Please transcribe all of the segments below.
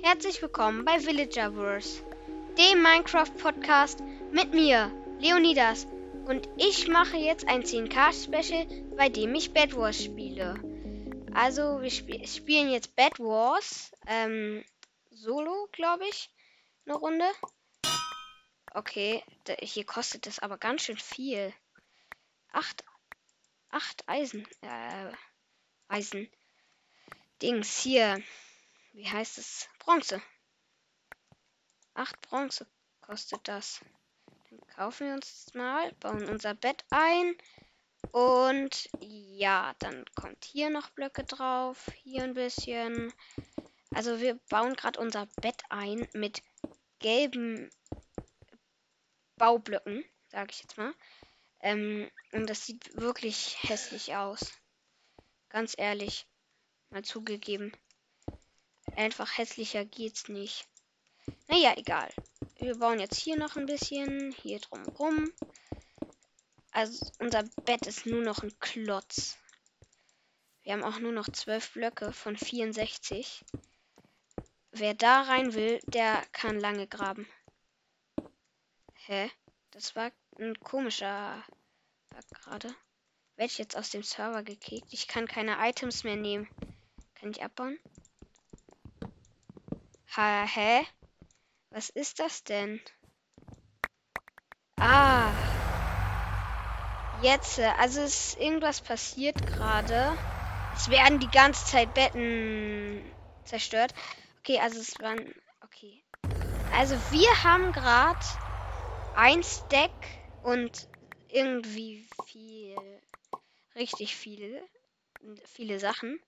Herzlich willkommen bei Villagerverse, dem Minecraft-Podcast mit mir, Leonidas. Und ich mache jetzt ein 10k-Special, bei dem ich Bed Wars spiele. Also, wir sp spielen jetzt Bed Wars, ähm, solo, glaube ich, eine Runde. Okay, hier kostet es aber ganz schön viel. Acht, acht Eisen, äh, Eisen. Dings hier. Wie heißt es? Bronze. Acht Bronze kostet das. Dann kaufen wir uns mal, bauen unser Bett ein. Und ja, dann kommt hier noch Blöcke drauf. Hier ein bisschen. Also wir bauen gerade unser Bett ein mit gelben Baublöcken, sage ich jetzt mal. Ähm, und das sieht wirklich hässlich aus. Ganz ehrlich. Mal zugegeben. Einfach hässlicher geht's nicht. Naja, egal. Wir bauen jetzt hier noch ein bisschen. Hier drumrum. Also unser Bett ist nur noch ein Klotz. Wir haben auch nur noch 12 Blöcke von 64. Wer da rein will, der kann lange graben. Hä? Das war ein komischer Bug gerade. Werde ich jetzt aus dem Server gekickt? Ich kann keine Items mehr nehmen. Kann ich abbauen? Ha, hä? Was ist das denn? Ah. Jetzt, also ist irgendwas passiert gerade. Es werden die ganze Zeit Betten zerstört. Okay, also es waren. Okay. Also wir haben gerade ein Stack und irgendwie viel. Richtig viele. Viele Sachen.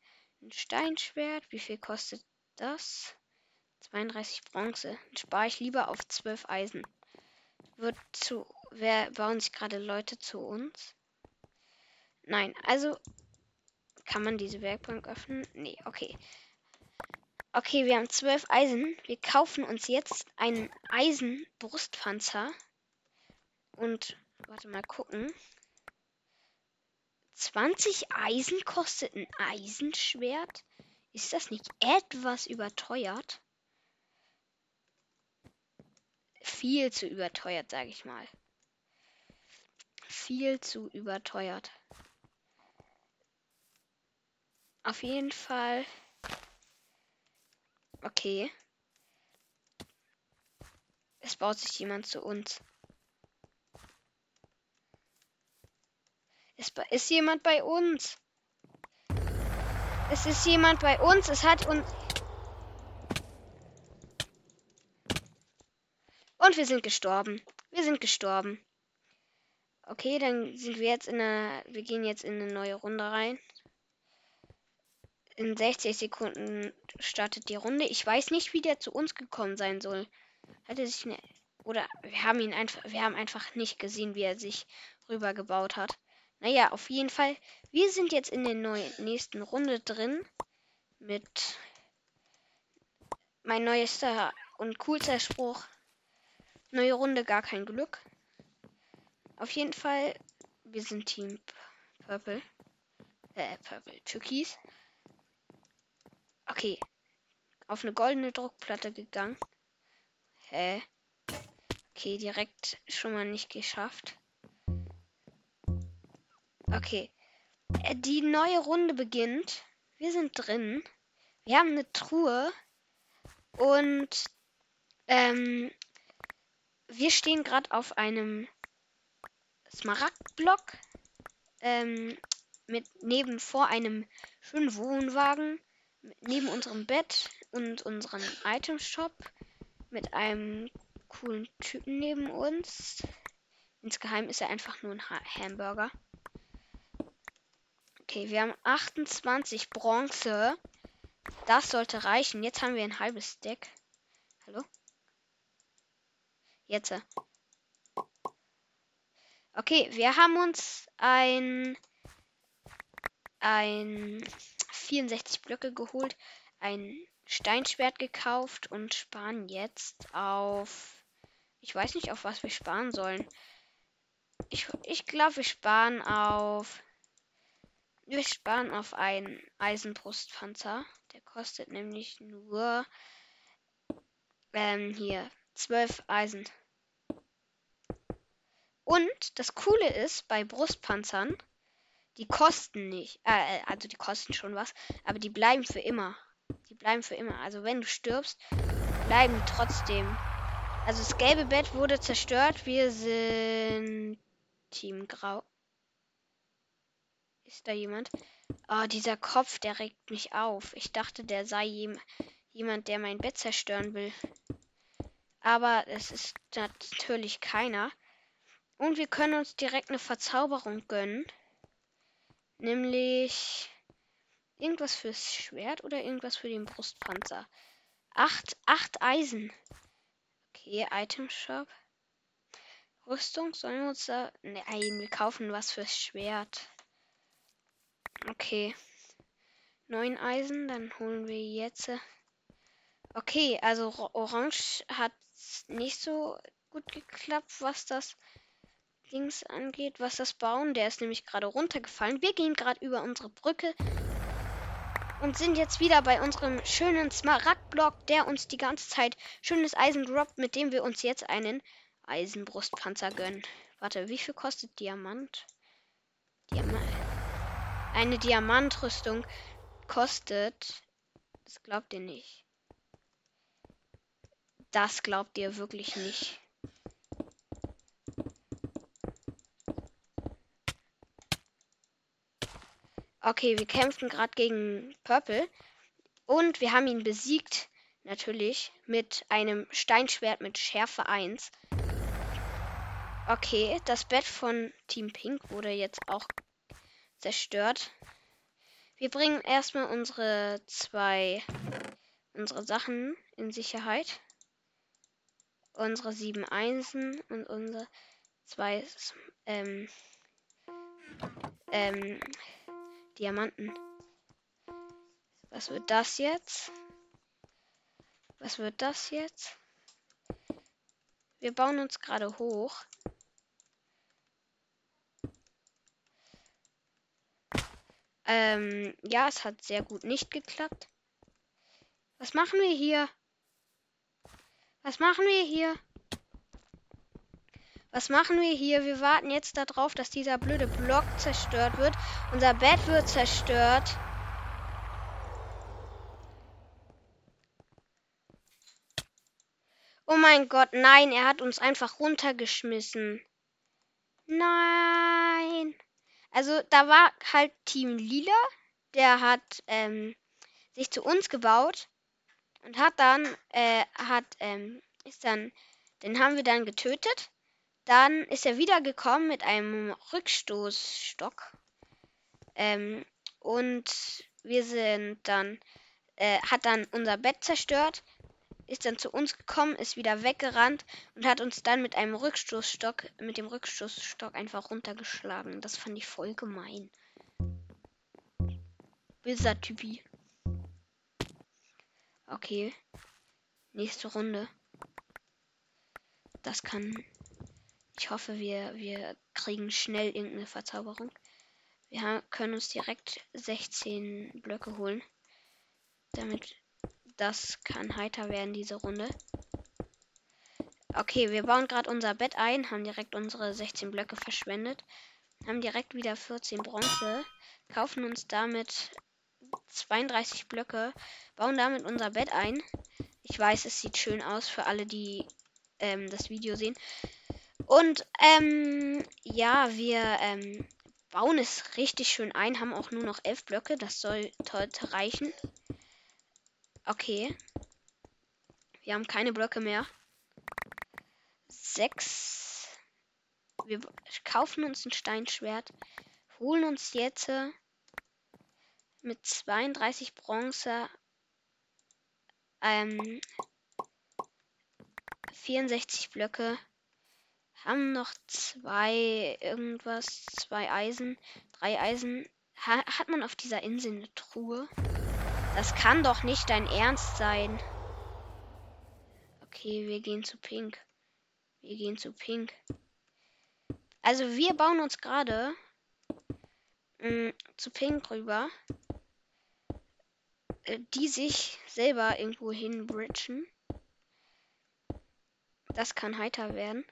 Ein Steinschwert. Wie viel kostet das? 32 Bronze. Spare ich lieber auf 12 Eisen. Wird zu. Wer bauen sich gerade Leute zu uns? Nein, also. Kann man diese Werkbank öffnen? Nee, okay. Okay, wir haben 12 Eisen. Wir kaufen uns jetzt einen Eisenbrustpanzer. Und warte mal gucken. 20 Eisen kostet ein Eisenschwert? Ist das nicht etwas überteuert? Viel zu überteuert, sage ich mal. Viel zu überteuert. Auf jeden Fall. Okay. Es baut sich jemand zu uns. Es ist jemand bei uns. Es ist jemand bei uns. Es hat uns. Und wir sind gestorben. Wir sind gestorben. Okay, dann sind wir jetzt in einer. Wir gehen jetzt in eine neue Runde rein. In 60 Sekunden startet die Runde. Ich weiß nicht, wie der zu uns gekommen sein soll. Hat er sich ne oder wir haben ihn einfach, wir haben einfach nicht gesehen, wie er sich rübergebaut hat. Naja, auf jeden Fall. Wir sind jetzt in der neuen, nächsten Runde drin. Mit mein neuester und coolster Spruch. Neue Runde, gar kein Glück. Auf jeden Fall, wir sind Team Purple. Äh, Purple. Türkis. Okay. Auf eine goldene Druckplatte gegangen. Hä? Okay, direkt schon mal nicht geschafft. Okay. Äh, die neue Runde beginnt. Wir sind drin. Wir haben eine Truhe. Und ähm, wir stehen gerade auf einem Smaragdblock. Ähm, mit neben vor einem schönen Wohnwagen. Neben unserem Bett und unserem Item-Shop. Mit einem coolen Typen neben uns. Insgeheim ist er einfach nur ein ha Hamburger. Okay, wir haben 28 Bronze. Das sollte reichen. Jetzt haben wir ein halbes Deck. Hallo? Jetzt. Okay, wir haben uns ein ein 64 Blöcke geholt, ein Steinschwert gekauft und sparen jetzt auf ich weiß nicht, auf was wir sparen sollen. Ich, ich glaube, wir sparen auf wir sparen auf einen Eisenbrustpanzer. Der kostet nämlich nur Ähm, hier. Zwölf Eisen. Und das Coole ist bei Brustpanzern, die kosten nicht. Äh, äh, also die kosten schon was, aber die bleiben für immer. Die bleiben für immer. Also wenn du stirbst, bleiben trotzdem. Also das gelbe Bett wurde zerstört. Wir sind Team Grau. Ist da jemand? Oh, dieser Kopf, der regt mich auf. Ich dachte, der sei jem jemand, der mein Bett zerstören will. Aber es ist natürlich keiner. Und wir können uns direkt eine Verzauberung gönnen. Nämlich irgendwas fürs Schwert oder irgendwas für den Brustpanzer. Acht, acht Eisen. Okay, Item Shop. Rüstung, sollen wir uns da. Nein, wir kaufen was fürs Schwert. Okay. Neun Eisen, dann holen wir jetzt. Okay, also Orange hat nicht so gut geklappt, was das Dings angeht, was das Bauen. Der ist nämlich gerade runtergefallen. Wir gehen gerade über unsere Brücke und sind jetzt wieder bei unserem schönen Smaragdblock, der uns die ganze Zeit schönes Eisen droppt, mit dem wir uns jetzt einen Eisenbrustpanzer gönnen. Warte, wie viel kostet Diamant? Diamant. Eine Diamantrüstung kostet. Das glaubt ihr nicht. Das glaubt ihr wirklich nicht. Okay, wir kämpfen gerade gegen Purple. Und wir haben ihn besiegt. Natürlich. Mit einem Steinschwert mit Schärfe 1. Okay, das Bett von Team Pink wurde jetzt auch zerstört. Wir bringen erstmal unsere zwei unsere Sachen in Sicherheit. Unsere sieben Einsen und unsere zwei ähm, ähm, Diamanten. Was wird das jetzt? Was wird das jetzt? Wir bauen uns gerade hoch. Ähm, ja, es hat sehr gut nicht geklappt. Was machen wir hier? Was machen wir hier? Was machen wir hier? Wir warten jetzt darauf, dass dieser blöde Block zerstört wird. Unser Bett wird zerstört. Oh mein Gott, nein, er hat uns einfach runtergeschmissen. Nein. Also da war halt Team Lila, der hat ähm, sich zu uns gebaut und hat dann, äh, hat, ähm, ist dann, den haben wir dann getötet. Dann ist er wiedergekommen mit einem Rückstoßstock. Ähm, und wir sind dann, äh, hat dann unser Bett zerstört, ist dann zu uns gekommen, ist wieder weggerannt und hat uns dann mit einem Rückstoßstock, mit dem Rückstoßstock einfach runtergeschlagen. Das fand ich voll gemein. Böser Typi. Okay. Nächste Runde. Das kann ich hoffe, wir, wir kriegen schnell irgendeine Verzauberung. Wir können uns direkt 16 Blöcke holen. Damit das kann heiter werden, diese Runde. Okay, wir bauen gerade unser Bett ein, haben direkt unsere 16 Blöcke verschwendet. Haben direkt wieder 14 Bronze. Kaufen uns damit 32 Blöcke. Bauen damit unser Bett ein. Ich weiß, es sieht schön aus für alle, die ähm, das Video sehen. Und ähm, ja, wir ähm, bauen es richtig schön ein, haben auch nur noch elf Blöcke. Das soll heute reichen. Okay. Wir haben keine Blöcke mehr. Sechs. Wir kaufen uns ein Steinschwert. Holen uns jetzt mit 32 Bronze ähm, 64 Blöcke haben noch zwei irgendwas, zwei Eisen, drei Eisen. Ha hat man auf dieser Insel eine Truhe? Das kann doch nicht dein Ernst sein. Okay, wir gehen zu Pink. Wir gehen zu Pink. Also wir bauen uns gerade mm, zu Pink rüber, äh, die sich selber irgendwo hin bridgen. Das kann heiter werden.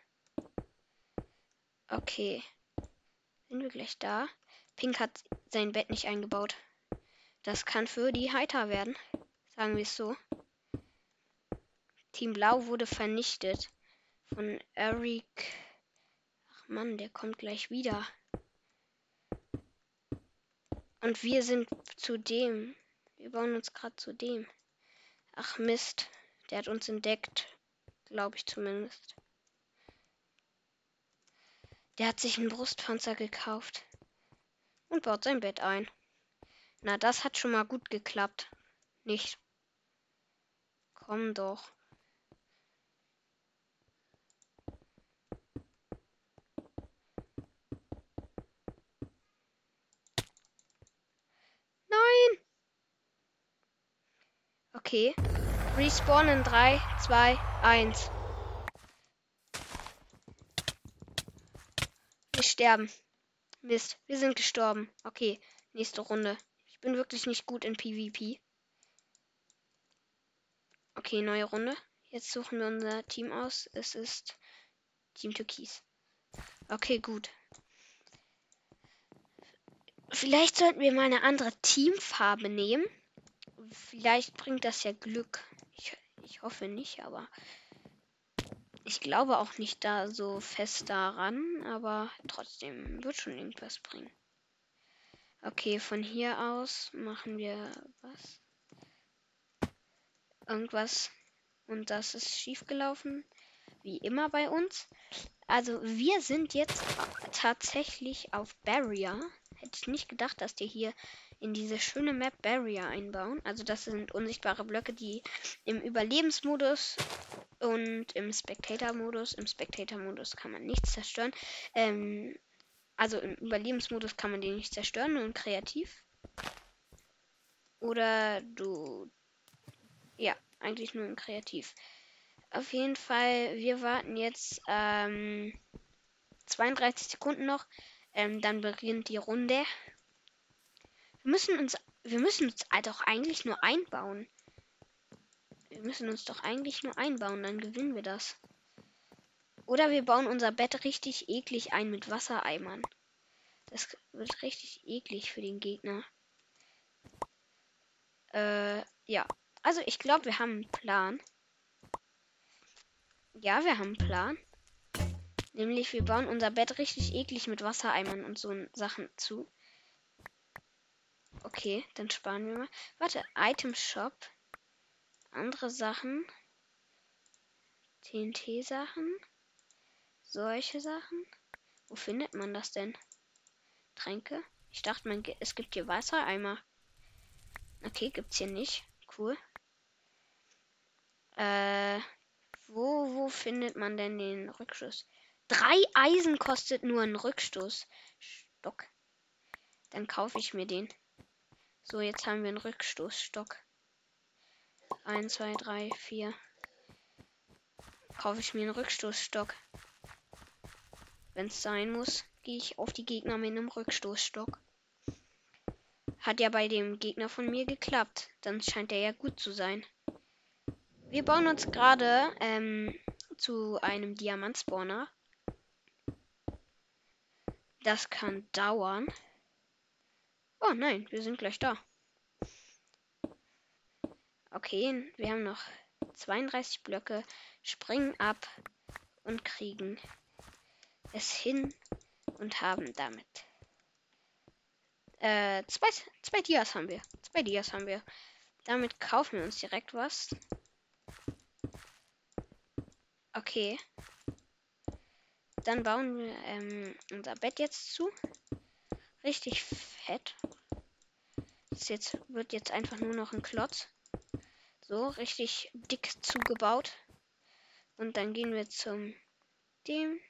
Okay. Sind wir gleich da? Pink hat sein Bett nicht eingebaut. Das kann für die heiter werden. Sagen wir es so. Team Blau wurde vernichtet. Von Eric. Ach Mann, der kommt gleich wieder. Und wir sind zu dem. Wir bauen uns gerade zu dem. Ach Mist. Der hat uns entdeckt. Glaube ich zumindest. Der hat sich einen Brustpanzer gekauft. Und baut sein Bett ein. Na, das hat schon mal gut geklappt. Nicht. Komm doch. Nein! Okay. Respawn in 3, 2, 1. Wir sterben. Mist, wir sind gestorben. Okay, nächste Runde. Ich bin wirklich nicht gut in PvP. Okay, neue Runde. Jetzt suchen wir unser Team aus. Es ist Team Türkis. Okay, gut. Vielleicht sollten wir mal eine andere Teamfarbe nehmen. Vielleicht bringt das ja Glück. Ich, ich hoffe nicht, aber ich glaube auch nicht da so fest daran. Aber trotzdem wird schon irgendwas bringen. Okay, von hier aus machen wir was. Irgendwas. Und das ist schief gelaufen. Wie immer bei uns. Also wir sind jetzt tatsächlich auf Barrier. Hätte ich nicht gedacht, dass die hier in diese schöne Map Barrier einbauen. Also das sind unsichtbare Blöcke, die im Überlebensmodus und im Spectator-Modus, im Spectator-Modus kann man nichts zerstören, ähm, also im Überlebensmodus kann man den nicht zerstören, nur im Kreativ. Oder du. Ja, eigentlich nur im Kreativ. Auf jeden Fall, wir warten jetzt ähm, 32 Sekunden noch. Ähm, dann beginnt die Runde. Wir müssen uns. Wir müssen uns doch eigentlich nur einbauen. Wir müssen uns doch eigentlich nur einbauen, dann gewinnen wir das. Oder wir bauen unser Bett richtig eklig ein mit Wassereimern. Das wird richtig eklig für den Gegner. Äh, ja. Also ich glaube, wir haben einen Plan. Ja, wir haben einen Plan. Nämlich, wir bauen unser Bett richtig eklig mit Wassereimern und so Sachen zu. Okay, dann sparen wir mal. Warte, Item Shop. Andere Sachen. TNT-Sachen. Solche Sachen? Wo findet man das denn? Tränke? Ich dachte, man, es gibt hier Wassereimer. Okay, gibt's hier nicht. Cool. Äh, wo, wo findet man denn den Rückstoß? Drei Eisen kostet nur ein Rückstoßstock. Dann kaufe ich mir den. So, jetzt haben wir einen Rückstoßstock. 1, 2, 3, 4 kaufe ich mir einen Rückstoßstock. Wenn es sein muss, gehe ich auf die Gegner mit einem Rückstoßstock. Hat ja bei dem Gegner von mir geklappt. Dann scheint er ja gut zu sein. Wir bauen uns gerade ähm, zu einem Diamantspawner. Das kann dauern. Oh nein, wir sind gleich da. Okay, wir haben noch 32 Blöcke, springen ab und kriegen es hin und haben damit äh, zwei, zwei Dias haben wir. Zwei Dias haben wir. Damit kaufen wir uns direkt was. Okay. Dann bauen wir ähm, unser Bett jetzt zu. Richtig fett. Das jetzt wird jetzt einfach nur noch ein Klotz. So, richtig dick zugebaut. Und dann gehen wir zum dem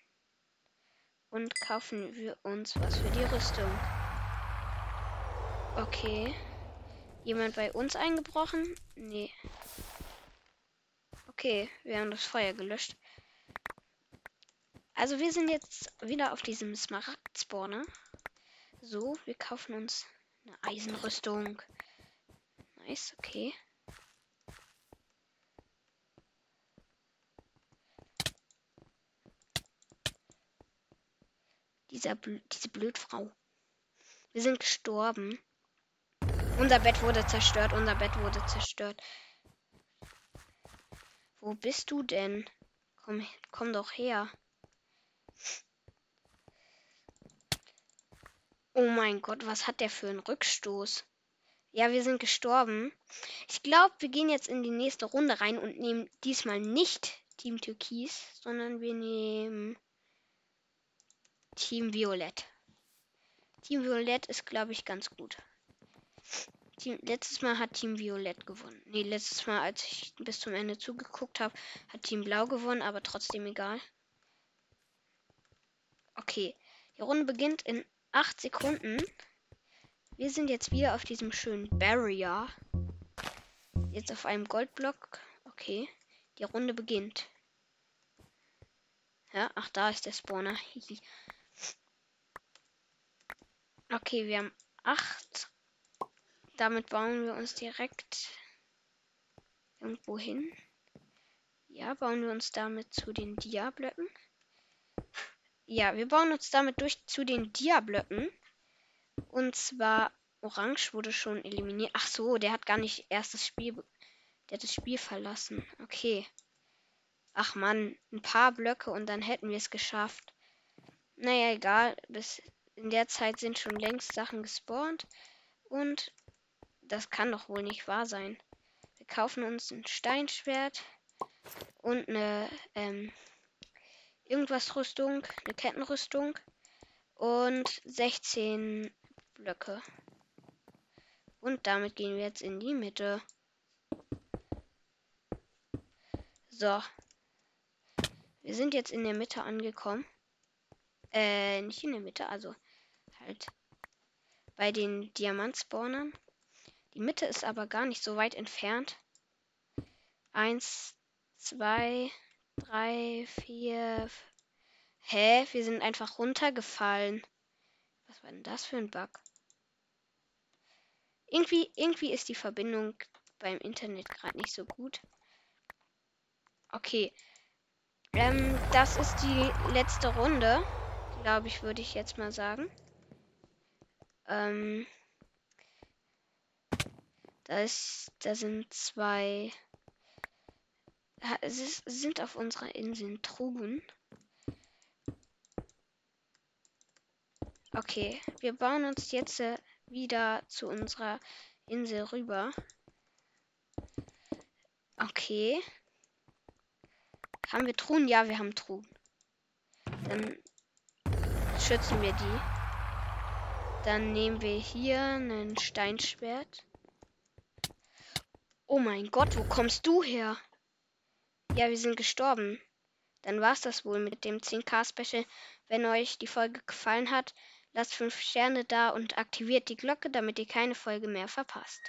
und kaufen wir uns was für die Rüstung. Okay. Jemand bei uns eingebrochen? Nee. Okay, wir haben das Feuer gelöscht. Also wir sind jetzt wieder auf diesem Smaragd-Spawner. So, wir kaufen uns eine Eisenrüstung. Nice, okay. Dieser Bl diese Blödfrau. Wir sind gestorben. Unser Bett wurde zerstört, unser Bett wurde zerstört. Wo bist du denn? Komm, komm doch her. Oh mein Gott, was hat der für einen Rückstoß? Ja, wir sind gestorben. Ich glaube, wir gehen jetzt in die nächste Runde rein und nehmen diesmal nicht Team Türkis, sondern wir nehmen Team Violett. Team Violett ist, glaube ich, ganz gut. Team, letztes Mal hat Team Violett gewonnen. Nee, letztes Mal, als ich bis zum Ende zugeguckt habe, hat Team Blau gewonnen, aber trotzdem egal. Okay, die Runde beginnt in 8 Sekunden. Wir sind jetzt wieder auf diesem schönen Barrier. Jetzt auf einem Goldblock. Okay, die Runde beginnt. Ja, ach, da ist der Spawner. okay, wir haben 8 damit bauen wir uns direkt irgendwo hin. Ja, bauen wir uns damit zu den Dia-Blöcken. Ja, wir bauen uns damit durch zu den Dia-Blöcken. Und zwar Orange wurde schon eliminiert. Ach so, der hat gar nicht erst das Spiel. Der hat das Spiel verlassen. Okay. Ach man, ein paar Blöcke und dann hätten wir es geschafft. Naja, egal. Bis in der Zeit sind schon längst Sachen gespawnt. Und das kann doch wohl nicht wahr sein. Wir kaufen uns ein Steinschwert und eine ähm, irgendwas Rüstung, eine Kettenrüstung und 16 Blöcke. Und damit gehen wir jetzt in die Mitte. So. Wir sind jetzt in der Mitte angekommen. Äh, nicht in der Mitte, also halt bei den Diamantspawnern. Die Mitte ist aber gar nicht so weit entfernt. Eins, zwei, drei, vier. Hä? Wir sind einfach runtergefallen. Was war denn das für ein Bug? Irgendwie, irgendwie ist die Verbindung beim Internet gerade nicht so gut. Okay. Ähm, das ist die letzte Runde. Glaube ich, würde ich jetzt mal sagen. Ähm. Da, ist, da sind zwei. Es sind auf unserer Insel Truhen. Okay, wir bauen uns jetzt äh, wieder zu unserer Insel rüber. Okay. Haben wir Truhen? Ja, wir haben Truhen. Dann schützen wir die. Dann nehmen wir hier ein Steinschwert. Oh mein Gott, wo kommst du her? Ja, wir sind gestorben. Dann war's das wohl mit dem 10k-Special. Wenn euch die Folge gefallen hat, lasst 5 Sterne da und aktiviert die Glocke, damit ihr keine Folge mehr verpasst.